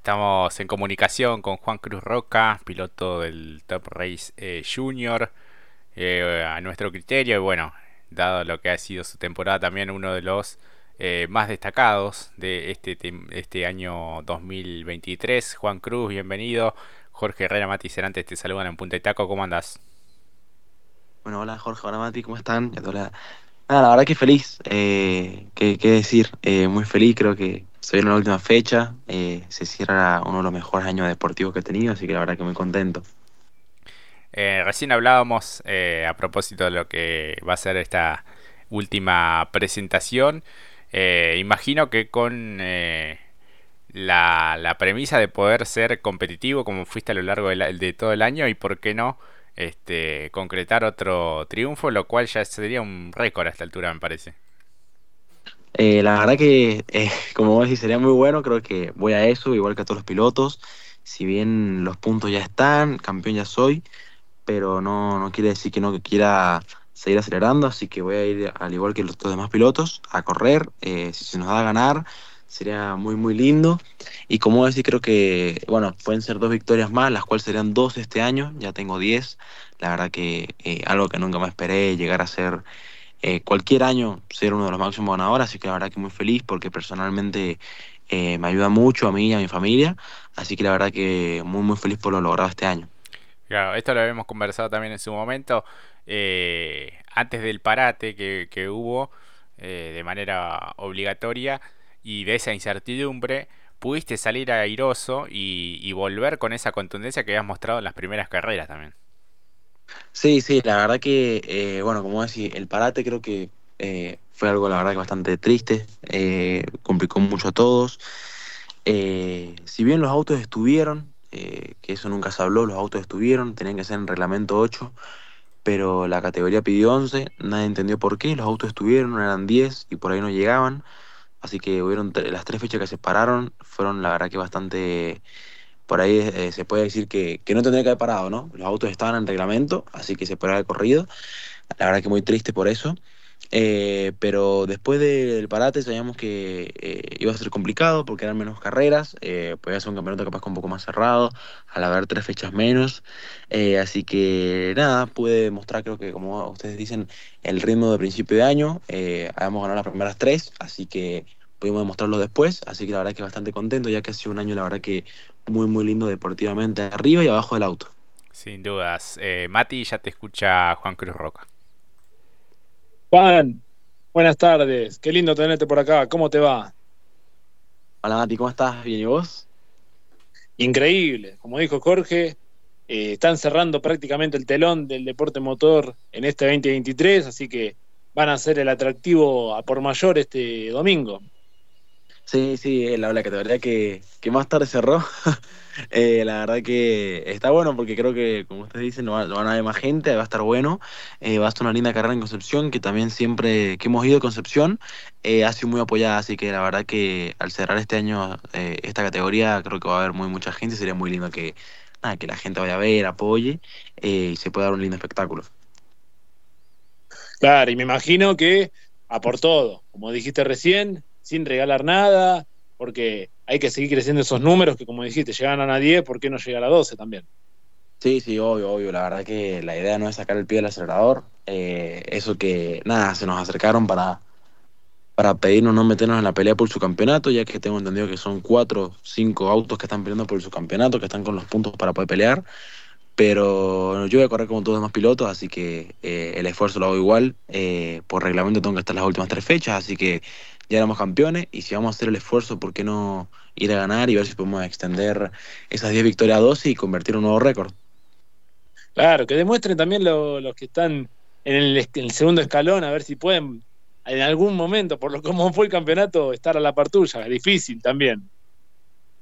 Estamos en comunicación con Juan Cruz Roca, piloto del Top Race eh, Junior, eh, a nuestro criterio, y bueno, dado lo que ha sido su temporada, también uno de los eh, más destacados de este, este año 2023. Juan Cruz, bienvenido. Jorge Herrera, Mati Cerantes te saludan en Punta de Taco, ¿cómo andás? Bueno, hola Jorge, hola Mati, ¿cómo están? Nada, la verdad que feliz, eh, ¿qué, decir? Eh, muy feliz, creo que se viene la última fecha, eh, se cierra uno de los mejores años deportivos que he tenido, así que la verdad que muy contento. recién hablábamos a propósito de lo que va a ser esta última presentación. imagino que con la, la, premisa de poder ser competitivo como fuiste a lo largo de todo el año y por qué no este, concretar otro triunfo, lo cual ya sería un récord a esta altura, me parece. Eh, la verdad que, eh, como vos decís, sería muy bueno, creo que voy a eso, igual que a todos los pilotos. Si bien los puntos ya están, campeón ya soy, pero no, no quiere decir que no quiera seguir acelerando, así que voy a ir al igual que los, demás pilotos a correr. Eh, si se nos da a ganar, sería muy, muy lindo. Y como decir, creo que, bueno, pueden ser dos victorias más, las cuales serían dos este año, ya tengo diez. La verdad que eh, algo que nunca me esperé, llegar a ser eh, cualquier año, ser uno de los máximos ganadores, así que la verdad que muy feliz porque personalmente eh, me ayuda mucho a mí y a mi familia, así que la verdad que muy, muy feliz por lo logrado este año. Claro, esto lo habíamos conversado también en su momento, antes del parate que, que hubo de manera obligatoria y de esa incertidumbre, pudiste salir airoso y, y volver con esa contundencia que habías mostrado en las primeras carreras también. Sí, sí, la verdad que, eh, bueno, como decís, el parate creo que eh, fue algo, la verdad, que bastante triste, eh, complicó mucho a todos. si bien los autos estuvieron, que eso nunca se habló, los autos estuvieron, tenían que ser en reglamento 8, pero la categoría pidió 11, nadie entendió por qué, los autos estuvieron, eran 10 y por ahí no llegaban. Así que hubieron las tres fechas que se pararon, fueron la verdad que bastante, por ahí eh, se puede decir que, no tendría que haber parado, ¿no? Los autos estaban en reglamento, así que se puede haber corrido. La verdad que muy triste por eso. Eh, pero después del parate sabíamos que eh, iba a ser complicado porque eran menos carreras, podía ser un campeonato capaz con un poco más cerrado, al haber tres fechas menos. así que nada, pude demostrar, creo que como ustedes dicen, el ritmo de principio de año. habíamos ganado las primeras tres, así que pudimos demostrarlo después. Así que la verdad que bastante contento, ya que ha sido un año, la verdad que muy, muy lindo deportivamente, arriba y abajo del auto. Sin dudas. Mati, ya te escucha Juan Cruz Roca. Juan, buenas tardes. Qué lindo tenerte por acá. ¿Cómo te va? Hola Mati, ¿cómo estás? ¿Bien y vos? Increíble. Como dijo Jorge, eh, están cerrando prácticamente el telón del deporte motor en este 2023, así que van a ser el atractivo a por mayor este domingo. Sí, sí, la, la categoría que, que más tarde cerró. Eh, la verdad que está bueno porque creo que, como ustedes dicen, no, van a haber más gente, va a estar bueno. Eh, va a estar una linda carrera en Concepción, que también siempre que hemos ido a Concepción eh, ha sido muy apoyada. Así que la verdad que al cerrar este año esta categoría, creo que va a haber muy mucha gente. Sería muy lindo que, que la gente vaya a ver, apoye y se pueda dar un lindo espectáculo. Claro, y me imagino que a por todo, como dijiste recién, sin regalar nada, porque hay que seguir creciendo esos números que, como dijiste, llegan a 10, ¿por qué no llegar a 12 también? Sí, sí, obvio, obvio. La verdad que la idea no es sacar el pie del acelerador. Eh, eso que, nada, se nos acercaron para, para pedirnos no meternos en la pelea por su campeonato, ya que tengo entendido que son cuatro, cinco autos que están peleando por su campeonato, que están con los puntos para poder pelear. Pero yo voy a correr como todos los demás pilotos, así que eh, el esfuerzo lo hago igual. Eh, por reglamento tengo que estar las últimas tres fechas, así que ya éramos campeones y si vamos a hacer el esfuerzo, ¿por qué no ir a ganar y ver si podemos extender esas 10 victorias a 12 y convertir un nuevo récord? Claro, que demuestren también los que están en el, segundo escalón, a ver si pueden en algún momento, por lo como fue el campeonato, estar a la par tuya. Es difícil también.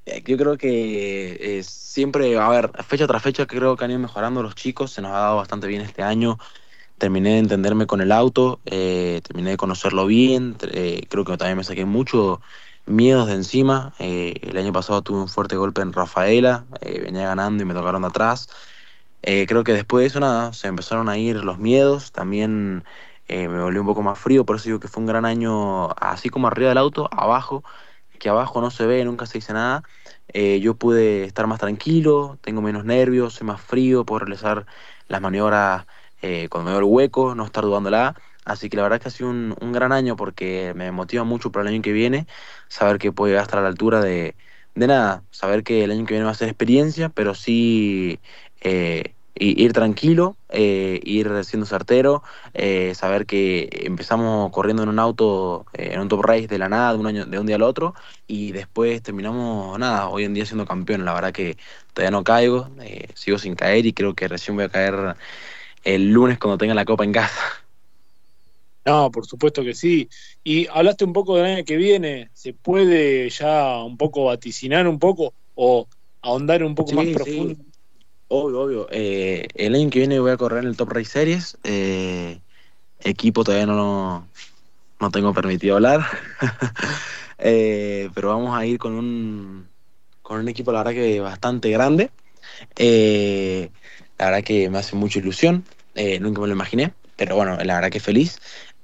Eh, yo creo que eh, siempre, a ver, fecha tras fecha creo que han ido mejorando los chicos, se nos ha dado bastante bien este año terminé de entenderme con el auto, eh, terminé de conocerlo bien, eh, creo que también me saqué mucho miedos de encima. Eh, el año pasado tuve un fuerte golpe en Rafaela, venía ganando y me tocaron de atrás. creo que después de eso nada, se empezaron a ir los miedos, también me volvió un poco más frío, por eso digo que fue un gran año, así como arriba del auto, abajo, que abajo no se ve, nunca se dice nada, yo pude estar más tranquilo, tengo menos nervios, soy más frío, puedo realizar las maniobras eh, veo el hueco, no estar dudándola. Así que la verdad es que ha sido un, un gran año porque me motiva mucho para el año que viene, saber que puedo estar a la altura de, de nada, saber que el año que viene va a ser experiencia, pero sí eh, ir tranquilo, eh, ir siendo certero, eh, saber que empezamos corriendo en un auto, eh, en un top race de la nada, de un, año, de un día al otro, y después terminamos, nada, hoy en día siendo campeón. La verdad que todavía no caigo, eh, sigo sin caer y creo que recién voy a caer el lunes cuando tenga la copa en casa. No, por supuesto que sí. Y hablaste un poco del año que viene, ¿se puede ya un poco vaticinar un poco o ahondar un poco Sí, más sí. profundo? Obvio, obvio. Eh, el año que viene voy a correr en el Top Race Series. eh, equipo todavía no, no tengo permitido hablar. Eh, pero vamos a ir con un, con un equipo, la verdad que bastante grande. La verdad que me hace mucha ilusión. Eh, nunca me lo imaginé. Pero bueno, la verdad que feliz.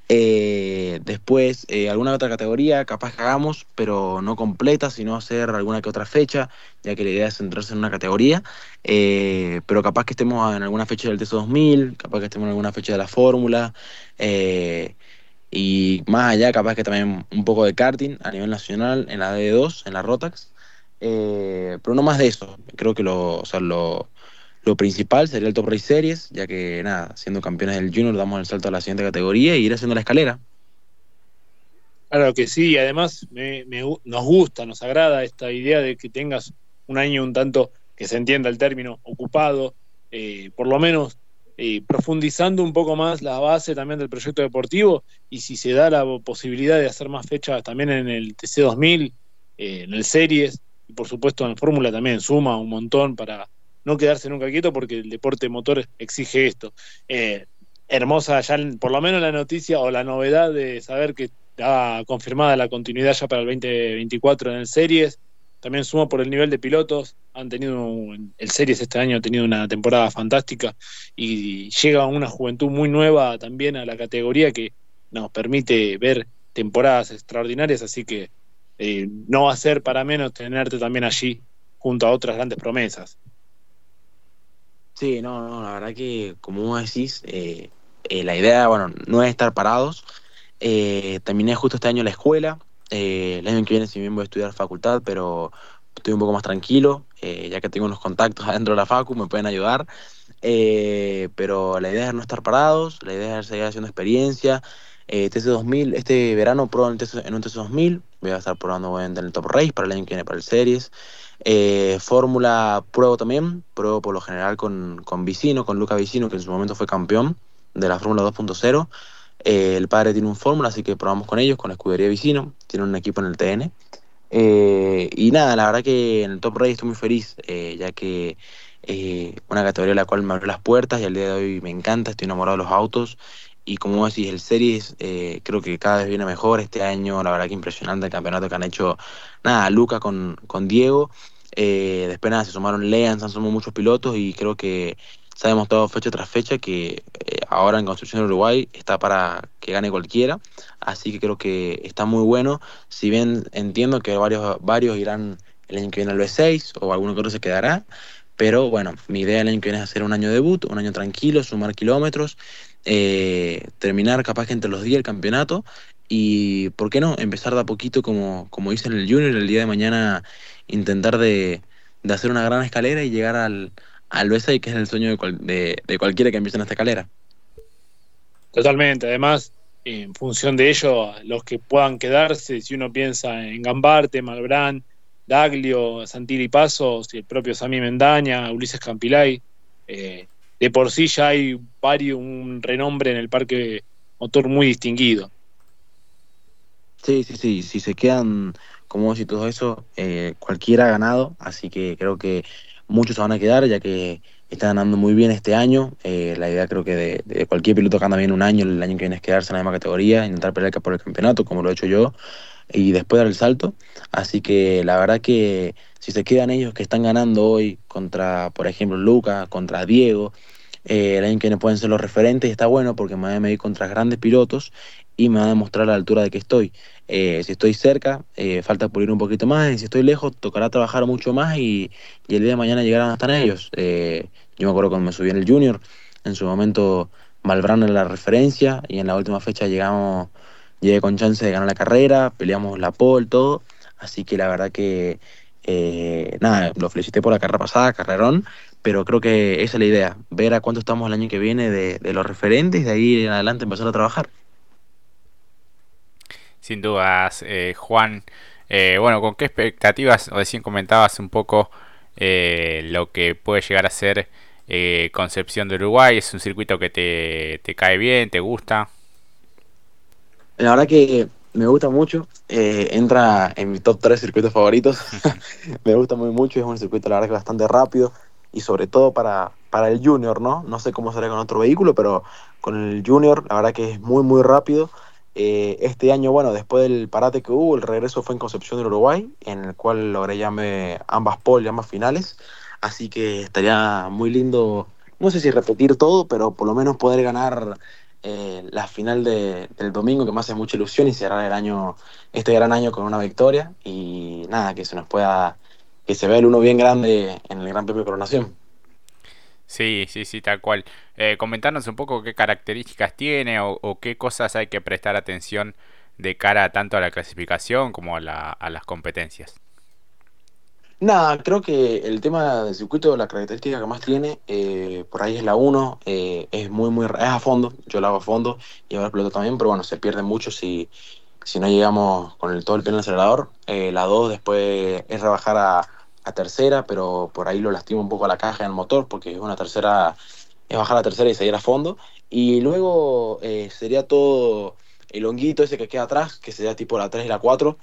Eh, después, eh, alguna otra categoría, capaz que hagamos, pero no completa, sino hacer alguna que otra fecha, ya que la idea es centrarse en una categoría. Eh, pero capaz que estemos en alguna fecha del TESO 2000, capaz que estemos en alguna fecha de la Fórmula. y más allá, capaz que también un poco de karting a nivel nacional en la D2, en la Rotax. Pero no más de eso. Creo que lo, lo principal sería el Top Race Series, ya que nada, siendo campeones del Junior damos el salto a la siguiente categoría y ir haciendo la escalera. Claro que sí, y además me- nos gusta, nos agrada esta idea de que tengas un año un tanto, que se entienda el término, ocupado, eh, por lo menos eh, profundizando un poco más la base también del proyecto deportivo y si se da la posibilidad de hacer más fechas también en el TC2000, eh, en el Series y por supuesto en Fórmula también suma un montón para no quedarse nunca quieto porque el deporte motor exige esto. Eh, hermosa ya por lo menos la noticia o la novedad de saber que está confirmada la continuidad ya para el 2024 en el Series. También suma por el nivel de pilotos. Han tenido el Series este año ha tenido una temporada fantástica y llega una juventud muy nueva también a la categoría que nos permite ver temporadas extraordinarias. Así que eh, no va a ser para menos tenerte también allí junto a otras grandes promesas. Sí, no, no, la verdad que como vos decís, eh, eh, la idea, bueno, no es estar parados. Eh, terminé justo este año la escuela. eh, el año que viene, si bien voy a estudiar facultad, pero estoy un poco más tranquilo, ya que tengo unos contactos adentro de la facu, me pueden ayudar. Pero la idea es no estar parados, la idea es seguir haciendo experiencia. Eh, TC2000, este verano pruebo en, en un TC2000, voy a estar probando obviamente en el Top Race para el año que viene para el Series. Eh, Fórmula pruebo también, pruebo por lo general con, con Vicino, con Luca Vicino, que en su momento fue campeón de la Fórmula 2.0. Eh, el padre tiene un Fórmula, así que probamos con ellos, con la escudería Vicino, tiene un equipo en el TN. Eh, y nada, la verdad que en el Top Race estoy muy feliz, ya que una categoría a la cual me abrió las puertas y al día de hoy me encanta, estoy enamorado de los autos. Y como decís, el Series eh, creo que cada vez viene mejor. Este año, la verdad que impresionante el campeonato que han hecho, nada, Luca con, con Diego. Eh, después nada, se sumaron Lean, se han sumado muchos pilotos y creo que se ha demostrado fecha tras fecha que eh, ahora en Construcción de Uruguay está para que gane cualquiera. Así que creo que está muy bueno. Si bien entiendo que varios, varios irán el año que viene al B6 o alguno que otro se quedará. Pero bueno, mi idea el año que viene es hacer un año debut, un año tranquilo, sumar kilómetros, eh, terminar capaz que entre los 10 el campeonato y, ¿por qué no?, empezar de a poquito como, como hice en el Junior el día de mañana, intentar de, de hacer una gran escalera y llegar al, al B6, que es el sueño de, cual- de, cualquiera que empiece en esta escalera. Totalmente, además, en función de ello, los que puedan quedarse, si uno piensa en Gambarte, Malbrán, Daglio, Santilli Pasos el propio Sami Mendaña, Ulises Campilay, eh, de por sí ya hay varios, un renombre en el parque motor muy distinguido. Sí, sí, sí, si se quedan, como y todo eso, eh, cualquiera ha ganado, así que creo que muchos se van a quedar, ya que están andando muy bien este año. Eh, la idea creo que de, de cualquier piloto que anda bien un año, el año que viene es quedarse en la misma categoría, intentar pelear por el campeonato, como lo he hecho yo, y después dar el salto. Así que la verdad que si se quedan ellos que están ganando hoy contra, por ejemplo, Luca, contra Diego, eh, el año que viene pueden ser los referentes, y está bueno porque me voy a medir contra grandes pilotos y me va a demostrar la altura de que estoy. Eh, si estoy cerca, eh, falta pulir un poquito más, y si estoy lejos, tocará trabajar mucho más y, y el día de mañana llegarán hasta ellos. Eh, yo me acuerdo cuando me subí en el Junior, en su momento Malbrán en la referencia y en la última fecha llegamos, llegué con chance de ganar la carrera, peleamos la pole, todo, así que la verdad que nada, lo felicité por la carrera pasada, carrerón, pero creo que esa es la idea, ver a cuánto estamos el año que viene de, los referentes y de ahí en adelante empezar a trabajar. Sin dudas, eh, Juan. Eh, bueno, ¿con qué expectativas? Recién comentabas un poco eh, lo que puede llegar a ser Concepción de Uruguay. ¿Es un circuito que te, cae bien, te gusta? La verdad que me gusta mucho. entra en mi top 3 circuitos favoritos. me gusta muy mucho. Es un circuito, la verdad, que bastante rápido y sobre todo para, para el Junior, ¿no? No sé cómo será con otro vehículo, pero con el Junior la verdad que es muy, muy rápido. Eh, este año, bueno, después del parate que hubo, el regreso fue en Concepción del Uruguay, en el cual logré llame ambas pole, ambas finales. Así que estaría muy lindo, no sé si repetir todo, pero por lo menos poder ganar eh, la final de, del domingo, que me hace mucha ilusión, y cerrar el año, este gran año con una victoria. Y nada, que se nos pueda que se vea el uno bien grande en el Gran Premio de Coronación. Sí, sí, sí, tal cual. Eh, comentarnos un poco qué características tiene o, qué cosas hay que prestar atención de cara tanto a la clasificación como a, las competencias. Nada, creo que el tema del circuito, la característica que más tiene, eh, por ahí es la 1, eh, es muy, muy, es a fondo, yo la hago a fondo y ahora el piloto también, pero bueno, se pierde mucho si, si no llegamos con todo el pie en el acelerador. la 2 después es rebajar a, tercera, pero por ahí lo lastima un poco a la caja del motor, porque es una tercera, es bajar a tercera y seguir a fondo. Y luego eh, sería todo el honguito ese que queda atrás, que sería tipo la 3 y la 4.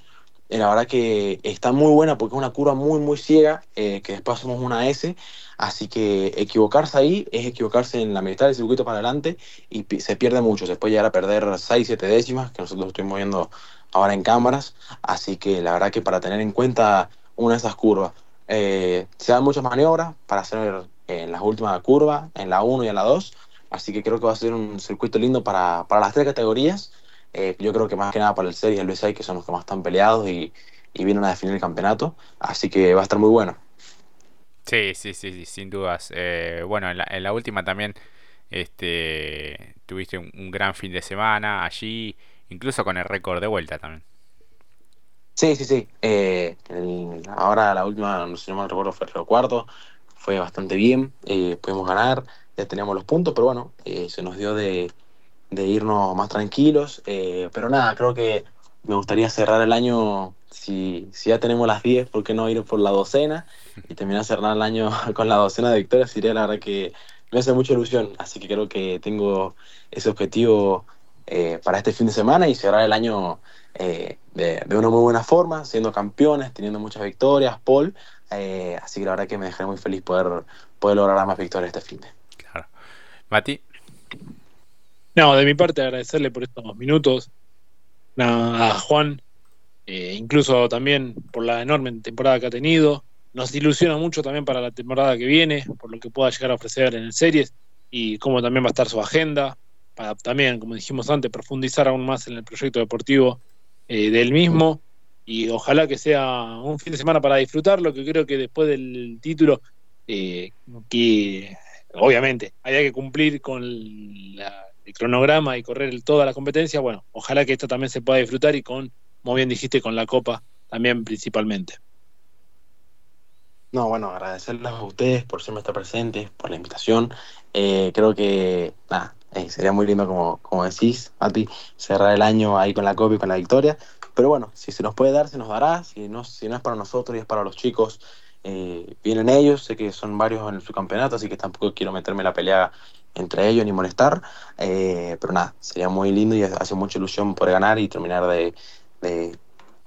La verdad que está muy buena porque es una curva muy, muy ciega, eh, que después somos una S. Así que equivocarse ahí es equivocarse en la mitad del circuito para adelante y se pierde mucho. Se puede llegar a perder 6, 7 décimas, que nosotros estuvimos viendo ahora en cámaras. Así que la verdad que para tener en cuenta una de esas curvas. Eh, se dan muchas maniobras para hacer en las últimas curvas, en la 1 y en la 2. Así que creo que va a ser un circuito lindo para, para las tres categorías. Eh, yo creo que más que nada para el Series y el B6, que son los que más están peleados y, y vienen a definir el campeonato. Así que va a estar muy bueno. Sí, sí, sí, sin dudas. Eh, bueno, en la, en la, última también este, tuviste un, un, gran fin de semana allí, incluso con el récord de vuelta también. Sí, sí, sí. Eh, ahora la última, no sé si no me recuerdo, fue el cuarto. Fue bastante bien. Eh, pudimos ganar. Ya teníamos los puntos, pero bueno, se nos dio de, de, irnos más tranquilos. pero nada, creo que me gustaría cerrar el año. Si, si ya tenemos las 10, ¿por qué no ir por la docena? Y terminar cerrar el año con la docena de victorias sería la verdad que me hace mucha ilusión. Así que creo que tengo ese objetivo para este fin de semana y cerrar el año eh, de, una muy buena forma, siendo campeones, teniendo muchas victorias, Paul. Eh, así que la verdad que me dejaré muy feliz poder, poder lograr más victorias este fin de. Claro. Mati. No, de mi parte agradecerle por estos minutos a Juan, eh, incluso también por la enorme temporada que ha tenido. Nos ilusiona mucho también para la temporada que viene, por lo que pueda llegar a ofrecer en el series y cómo también va a estar su agenda, para también, como dijimos antes, profundizar aún más en el proyecto deportivo eh, del mismo y ojalá que sea un fin de semana para disfrutarlo, que creo que después del título, eh, que obviamente haya que cumplir con el cronograma y correr toda la competencia, bueno, ojalá que esto también se pueda disfrutar y con, como bien dijiste, con la Copa también principalmente. No, bueno, agradecerles a ustedes por siempre estar presentes, por la invitación. Eh, creo que nada, eh, sería muy lindo, como, como decís, Mati, cerrar el año ahí con la Copa y con la victoria. Pero bueno, si se nos puede dar, se nos dará. Si no, si no es para nosotros y es para los chicos, eh, vienen ellos. Sé que son varios en su campeonato, así que tampoco quiero meterme la pelea entre ellos ni molestar. Eh, pero nada, sería muy lindo y hace mucha ilusión poder ganar y terminar de, de,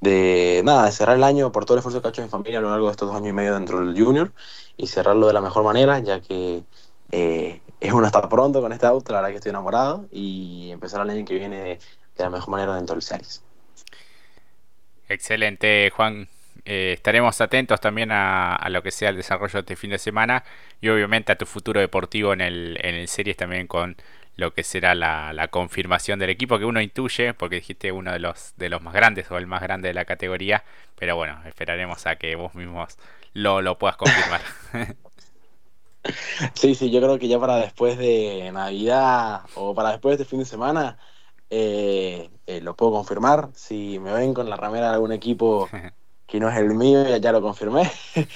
de, nada, de cerrar el año por todo el esfuerzo que ha hecho mi familia a lo largo de estos dos años y medio dentro del Junior y cerrarlo de la mejor manera, ya que eh, es un hasta pronto con este auto, la verdad que estoy enamorado y empezar el año que viene de, la mejor manera dentro del Series. Excelente, Juan. Eh, estaremos atentos también a, lo que sea el desarrollo de este fin de semana y obviamente a tu futuro deportivo en el, en el Series también con lo que será la, la, confirmación del equipo que uno intuye, porque dijiste uno de los, de los más grandes o el más grande de la categoría, pero bueno, esperaremos a que vos mismos lo, lo puedas confirmar. Sí, sí, yo creo que ya para después de Navidad o para después de este fin de semana eh, eh, lo puedo confirmar. Si me ven con la ramera de algún equipo que no es el mío, ya, ya lo confirmé.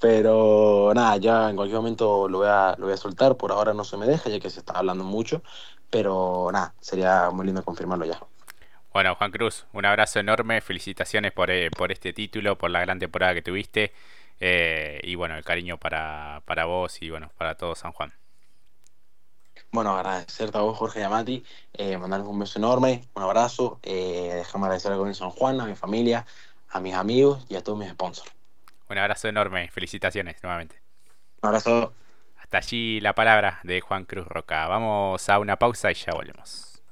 Pero nada, ya en cualquier momento lo voy, a, lo voy a soltar. Por ahora no se me deja, ya que se está hablando mucho. Pero nada, sería muy lindo confirmarlo ya. Bueno, Juan Cruz, un abrazo enorme. Felicitaciones por, eh, por este título, por la gran temporada que tuviste. Eh, y bueno, el cariño para, para vos y bueno, para todo San Juan. Bueno, agradecerte a vos, Jorge Yamati, eh, mandarles un beso enorme, un abrazo, eh, déjame agradecer a San Juan, a mi familia, a mis amigos y a todos mis sponsors. Un abrazo enorme, felicitaciones nuevamente. Un abrazo. Hasta allí la palabra de Juan Cruz Roca. Vamos a una pausa y ya volvemos.